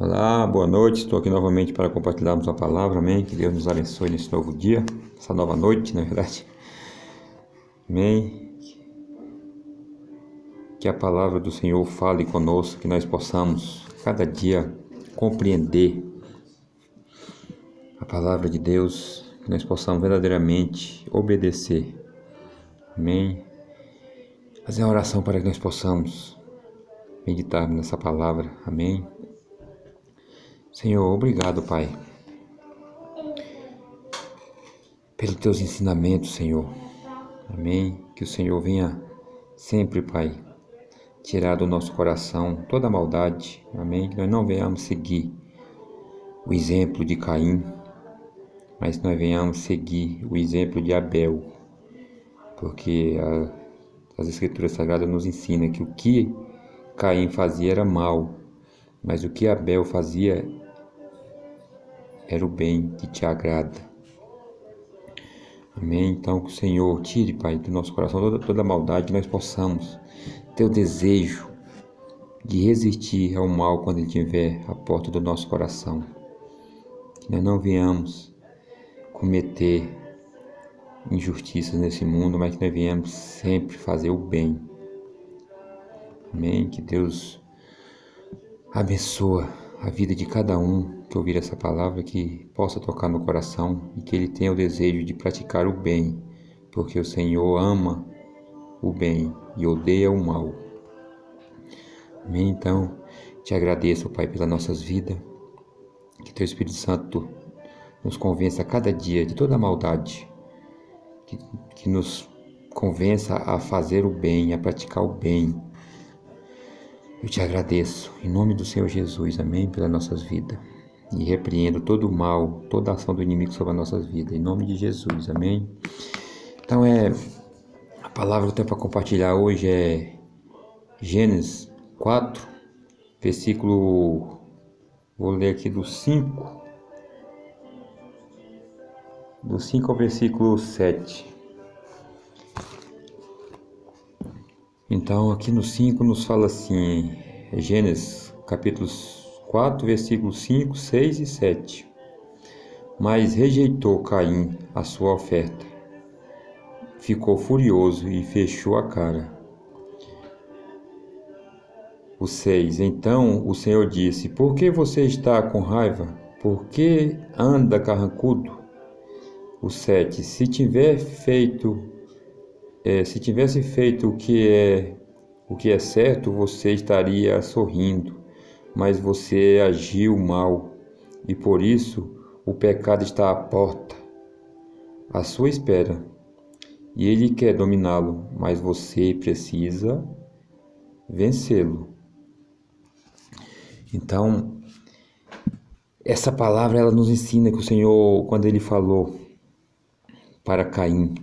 Olá, boa noite. Estou aqui novamente para compartilharmos a palavra. Amém. Que Deus nos abençoe nesse novo dia, essa nova noite, na verdade. Amém. Que a palavra do Senhor fale conosco, que nós possamos cada dia compreender a palavra de Deus, que nós possamos verdadeiramente obedecer. Amém. Fazer uma oração para que nós possamos meditar nessa palavra. Amém. Senhor, obrigado, Pai, pelos teus ensinamentos, Senhor. Amém. Que o Senhor venha sempre, Pai, tirar do nosso coração toda a maldade. Amém. Que nós não venhamos seguir o exemplo de Caim, mas nós venhamos seguir o exemplo de Abel, porque a, as Escrituras Sagradas nos ensinam que o que Caim fazia era mal, mas o que Abel fazia era o bem que te agrada. Amém? Então, que o Senhor tire, Pai, do nosso coração toda, toda a maldade, que nós possamos ter o desejo de resistir ao mal quando ele estiver à porta do nosso coração. Que nós não venhamos cometer injustiças nesse mundo, mas que nós venhamos sempre fazer o bem. Amém? Que Deus abençoe a vida de cada um que ouvir essa palavra, que possa tocar no coração e que ele tenha o desejo de praticar o bem, porque o Senhor ama o bem e odeia o mal. Amém? Então, te agradeço, Pai, pelas nossas vidas, que Teu Espírito Santo nos convença a cada dia de toda a maldade, que, que nos convença a fazer o bem, a praticar o bem. Eu te agradeço, em nome do Senhor Jesus, amém, pelas nossas vidas e repreendo todo o mal, toda a ação do inimigo sobre as nossas vidas, em nome de Jesus, amém? Então é a palavra que eu tenho para compartilhar hoje é Gênesis 4, versículo, vou ler aqui do 5, do 5 ao versículo 7. Então aqui no 5 nos fala assim, Gênesis capítulo 4, versículos 5, 6 e 7. Mas rejeitou Caim a sua oferta. Ficou furioso e fechou a cara. O 6. Então o Senhor disse: Por que você está com raiva? Por que anda carrancudo? O 7. Se tiver feito, é, se tivesse feito o que é o que é certo, você estaria sorrindo mas você agiu mal e por isso o pecado está à porta, à sua espera. E ele quer dominá-lo, mas você precisa vencê-lo. Então, essa palavra ela nos ensina que o Senhor, quando ele falou para Caim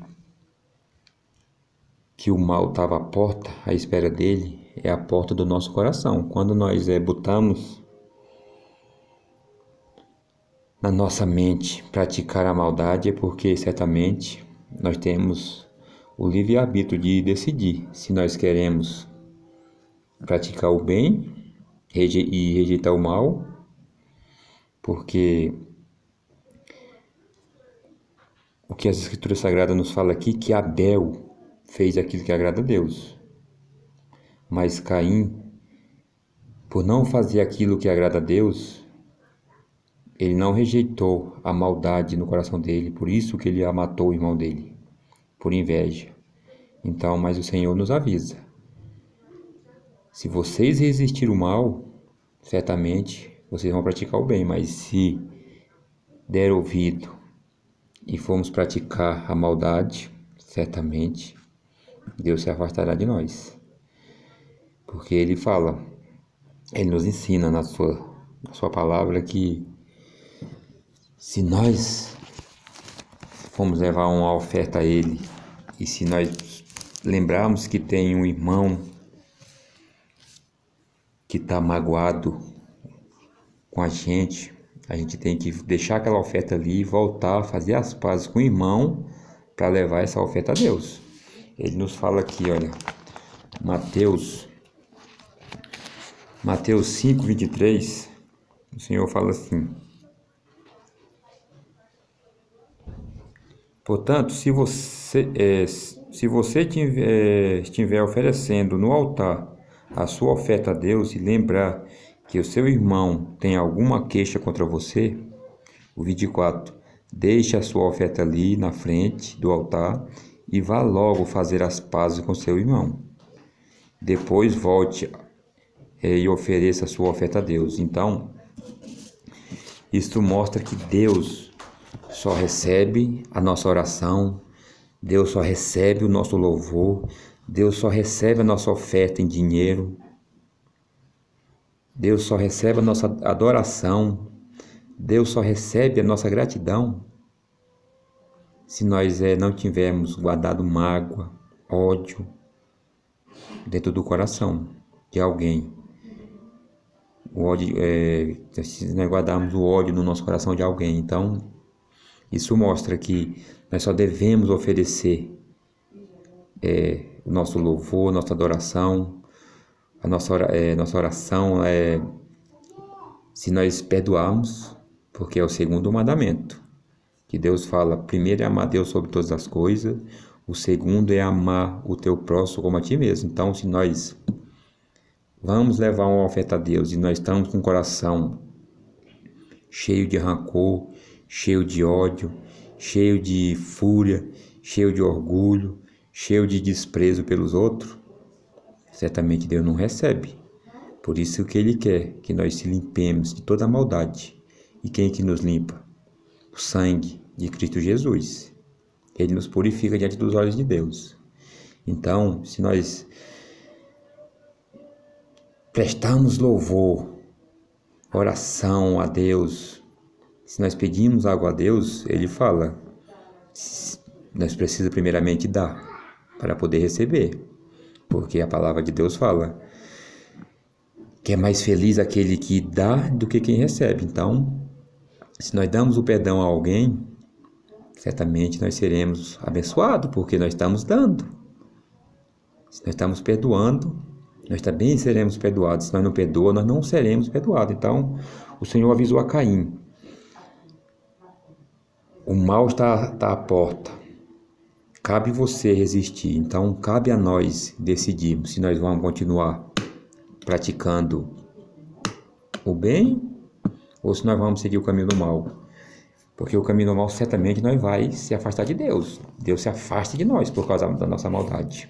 que o mal estava à porta, à espera dele, é a porta do nosso coração. Quando nós é, botamos na nossa mente praticar a maldade, é porque certamente nós temos o livre-arbítrio de decidir se nós queremos praticar o bem e rejeitar o mal, porque o que as Escrituras Sagradas nos fala aqui que Abel fez aquilo que agrada a Deus. Mas Caim, por não fazer aquilo que agrada a Deus, ele não rejeitou a maldade no coração dele, por isso que ele matou o irmão dele, por inveja. Então, mas o Senhor nos avisa: se vocês resistirem o mal, certamente vocês vão praticar o bem, mas se der ouvido e formos praticar a maldade, certamente Deus se afastará de nós. Porque ele fala, ele nos ensina na sua, na sua palavra que se nós formos levar uma oferta a ele e se nós lembrarmos que tem um irmão que está magoado com a gente, a gente tem que deixar aquela oferta ali e voltar fazer as pazes com o irmão para levar essa oferta a Deus. Ele nos fala aqui, olha, Mateus Mateus 5, 23, O Senhor fala assim: Portanto, se você, é, se você tiver, estiver oferecendo no altar a sua oferta a Deus e lembrar que o seu irmão tem alguma queixa contra você, o 24, deixe a sua oferta ali na frente do altar e vá logo fazer as pazes com seu irmão. Depois volte é, e ofereça a sua oferta a Deus. Então, isto mostra que Deus só recebe a nossa oração, Deus só recebe o nosso louvor, Deus só recebe a nossa oferta em dinheiro, Deus só recebe a nossa adoração, Deus só recebe a nossa gratidão se nós é, não tivermos guardado mágoa, ódio dentro do coração de alguém. O ódio, é, se nós guardarmos o ódio no nosso coração de alguém, então isso mostra que nós só devemos oferecer é, o nosso louvor, nossa adoração, a nossa, é, nossa oração é se nós perdoarmos, porque é o segundo mandamento que Deus fala: primeiro é amar Deus sobre todas as coisas, o segundo é amar o teu próximo como a ti mesmo. Então, se nós vamos levar uma oferta a Deus e nós estamos com o coração cheio de rancor, cheio de ódio, cheio de fúria, cheio de orgulho, cheio de desprezo pelos outros, certamente Deus não recebe. Por isso que Ele quer que nós se limpemos de toda maldade. E quem é que nos limpa? O sangue de Cristo Jesus. Ele nos purifica diante dos olhos de Deus. Então, se nós prestarmos louvor, oração a Deus, se nós pedimos algo a Deus, Ele fala, nós precisamos primeiramente dar para poder receber, porque a palavra de Deus fala que é mais feliz aquele que dá do que quem recebe. Então, se nós damos o perdão a alguém, certamente nós seremos abençoados, porque nós estamos dando. Se nós estamos perdoando, nós também seremos perdoados. Se nós não perdoamos, nós não seremos perdoados. Então, o Senhor avisou a Caim: o mal está, está à porta. Cabe você resistir. Então, cabe a nós decidirmos se nós vamos continuar praticando o bem ou se nós vamos seguir o caminho do mal. Porque o caminho do mal certamente nós vai se afastar de Deus. Deus se afasta de nós por causa da nossa maldade.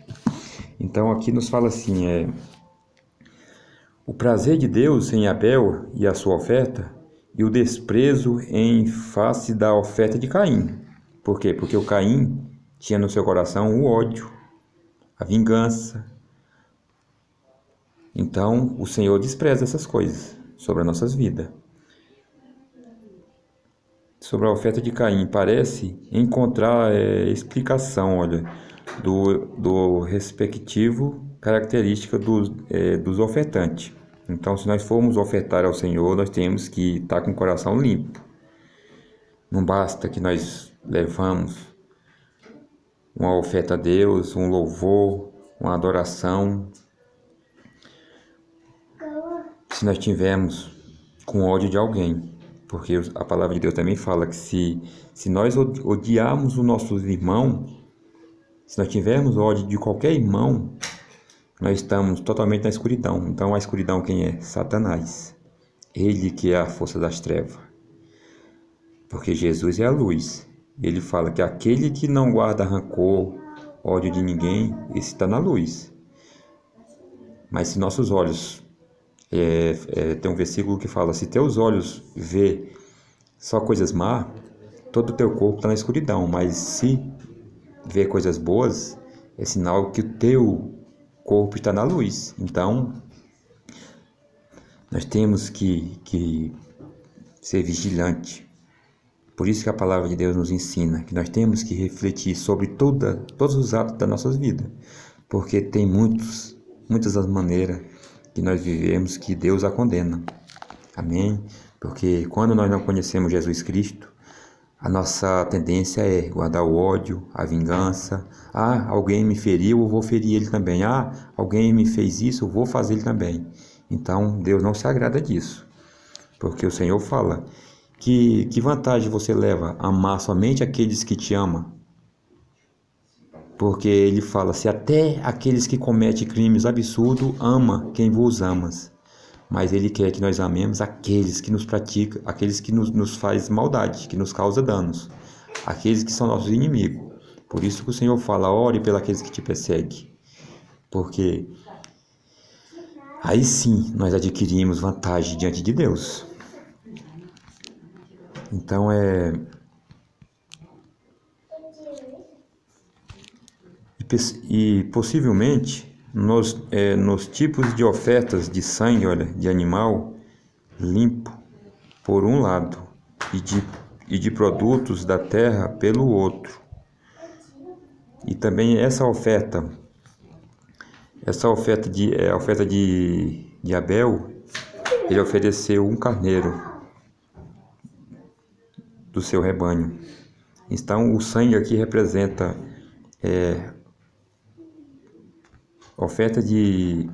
Então aqui nos fala assim, é o prazer de Deus em Abel e a sua oferta e o desprezo em face da oferta de Caim. Por quê? Porque o Caim tinha no seu coração o ódio, a vingança. Então, o Senhor despreza essas coisas sobre as nossas vidas. Sobre a oferta de Caim, parece encontrar é, explicação, olha, do, do respectivo característica dos, é, dos ofertantes. Então, se nós formos ofertar ao Senhor, nós temos que estar com o coração limpo. Não basta que nós levamos uma oferta a Deus, um louvor, uma adoração. Se nós tivermos com ódio de alguém, porque a palavra de Deus também fala que se, se nós odiarmos o nosso irmão, se nós tivermos ódio de qualquer irmão, nós estamos totalmente na escuridão. Então a escuridão quem é? Satanás. Ele que é a força das trevas. Porque Jesus é a luz. Ele fala que aquele que não guarda rancor, ódio de ninguém, esse está na luz. Mas se nossos olhos é, é, tem um versículo que fala: se teus olhos vê só coisas má, todo o teu corpo está na escuridão. Mas se vê coisas boas, é sinal que o teu corpo está na luz. Então, nós temos que, que ser vigilante. Por isso que a palavra de Deus nos ensina que nós temos que refletir sobre toda, todos os atos das nossas vidas, porque tem muitos, muitas das maneiras que nós vivemos que Deus a condena. Amém? Porque quando nós não conhecemos Jesus Cristo, a nossa tendência é guardar o ódio, a vingança. Ah, alguém me feriu, eu vou ferir ele também. Ah, alguém me fez isso, eu vou fazer ele também. Então, Deus não se agrada disso. Porque o Senhor fala que, que vantagem você leva amar somente aqueles que te amam? Porque ele fala: se até aqueles que cometem crimes absurdos ama quem vos amas. Mas ele quer que nós amemos aqueles que nos praticam, aqueles que nos, nos faz maldade, que nos causa danos, aqueles que são nossos inimigos. Por isso que o Senhor fala: ore pelos que te perseguem. Porque aí sim nós adquirimos vantagem diante de Deus. Então é. E, possivelmente nos, é, nos tipos de ofertas de sangue, olha, de animal limpo, por um lado, e de, e de produtos da terra pelo outro. E também essa oferta, essa oferta de, é, oferta de, de Abel, ele ofereceu um carneiro do seu rebanho. Então, o sangue aqui representa é, oferta de.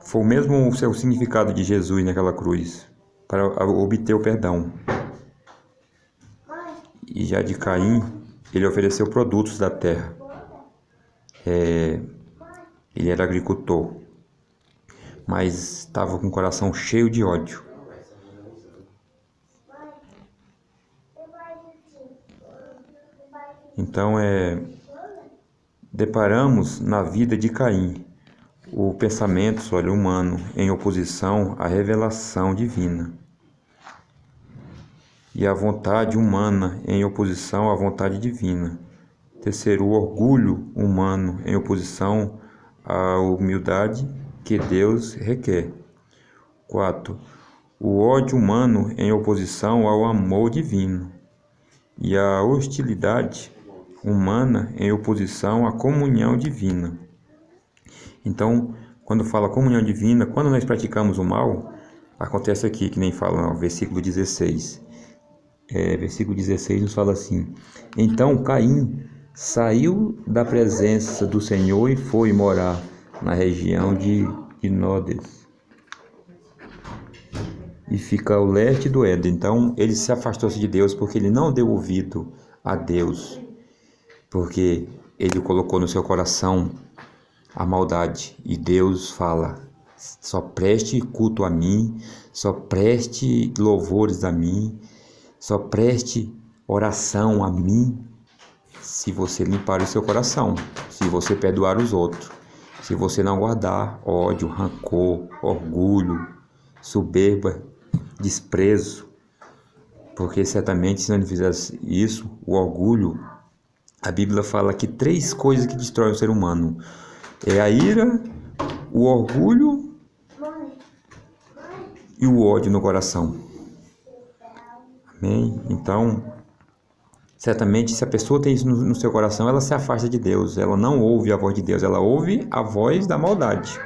Foi o mesmo o seu significado de Jesus naquela cruz, para obter o perdão. E já de Caim, ele ofereceu produtos da terra. É, ele era agricultor, mas estava com o coração cheio de ódio. Então, é, deparamos na vida de Caim o pensamento olha, humano em oposição à revelação divina e a vontade humana em oposição à vontade divina. Terceiro, o orgulho humano em oposição à humildade que Deus requer. Quatro, o ódio humano em oposição ao amor divino e a hostilidade humana em oposição à comunhão divina. Então, quando fala comunhão divina, quando nós praticamos o mal, acontece aqui, que nem fala no versículo 16. É, versículo 16 nos fala assim: Então Caim saiu da presença do Senhor e foi morar na região de Inódes. E fica ao leste do Éden. Então ele se afastou-se de Deus porque ele não deu ouvido a Deus porque ele colocou no seu coração a maldade. E Deus fala: só preste culto a mim, só preste louvores a mim, só preste oração a mim se você limpar o seu coração, se você perdoar os outros, se você não guardar ódio, rancor, orgulho, soberba, desprezo, porque certamente se não fizesse isso, o orgulho a Bíblia fala que três coisas que destroem o ser humano é a ira, o orgulho e o ódio no coração. Amém? Então, certamente, se a pessoa tem isso no, seu coração, ela se afasta de Deus, ela não ouve a voz de Deus, ela ouve a voz da maldade,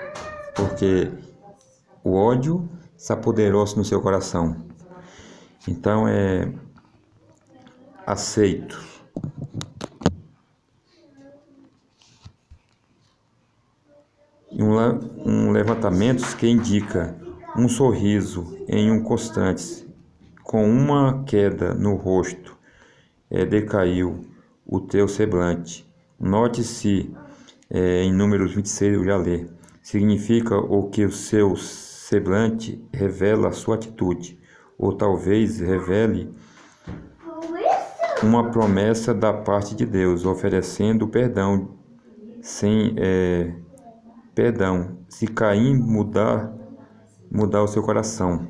porque o ódio se apoderou-se no seu coração. Então, é aceito um levantamento que indica um sorriso em um constante, com uma queda no rosto, é, decaiu o teu semblante. Note-se é, em números 26, eu já lê, significa o que o seu semblante revela a sua atitude, ou talvez revele uma promessa da parte de Deus, oferecendo perdão sem é, perdão, se Caim mudar, mudar o seu coração.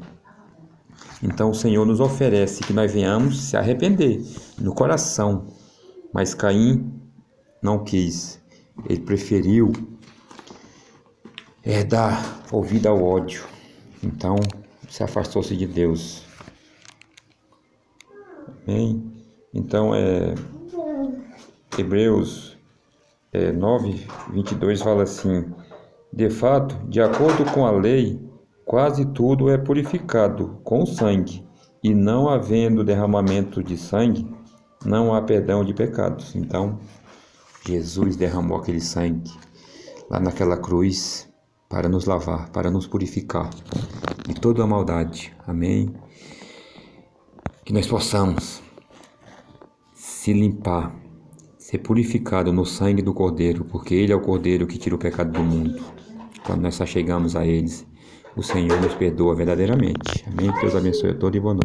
Então o Senhor nos oferece que nós venhamos se arrepender no coração. Mas Caim não quis. Ele preferiu é, dar ouvido ao ódio. Então se afastou-se de Deus. Amém? Então é Hebreus é, 9, 22 fala assim: de fato, de acordo com a lei, quase tudo é purificado com sangue, e não havendo derramamento de sangue, não há perdão de pecados. Então, Jesus derramou aquele sangue lá naquela cruz para nos lavar, para nos purificar de toda a maldade. Amém? Que nós possamos se limpar, ser purificado no sangue do Cordeiro, porque Ele é o Cordeiro que tira o pecado do mundo. Quando nós chegamos a eles, o Senhor nos perdoa verdadeiramente. Amém? Deus abençoe a todos e boa noite.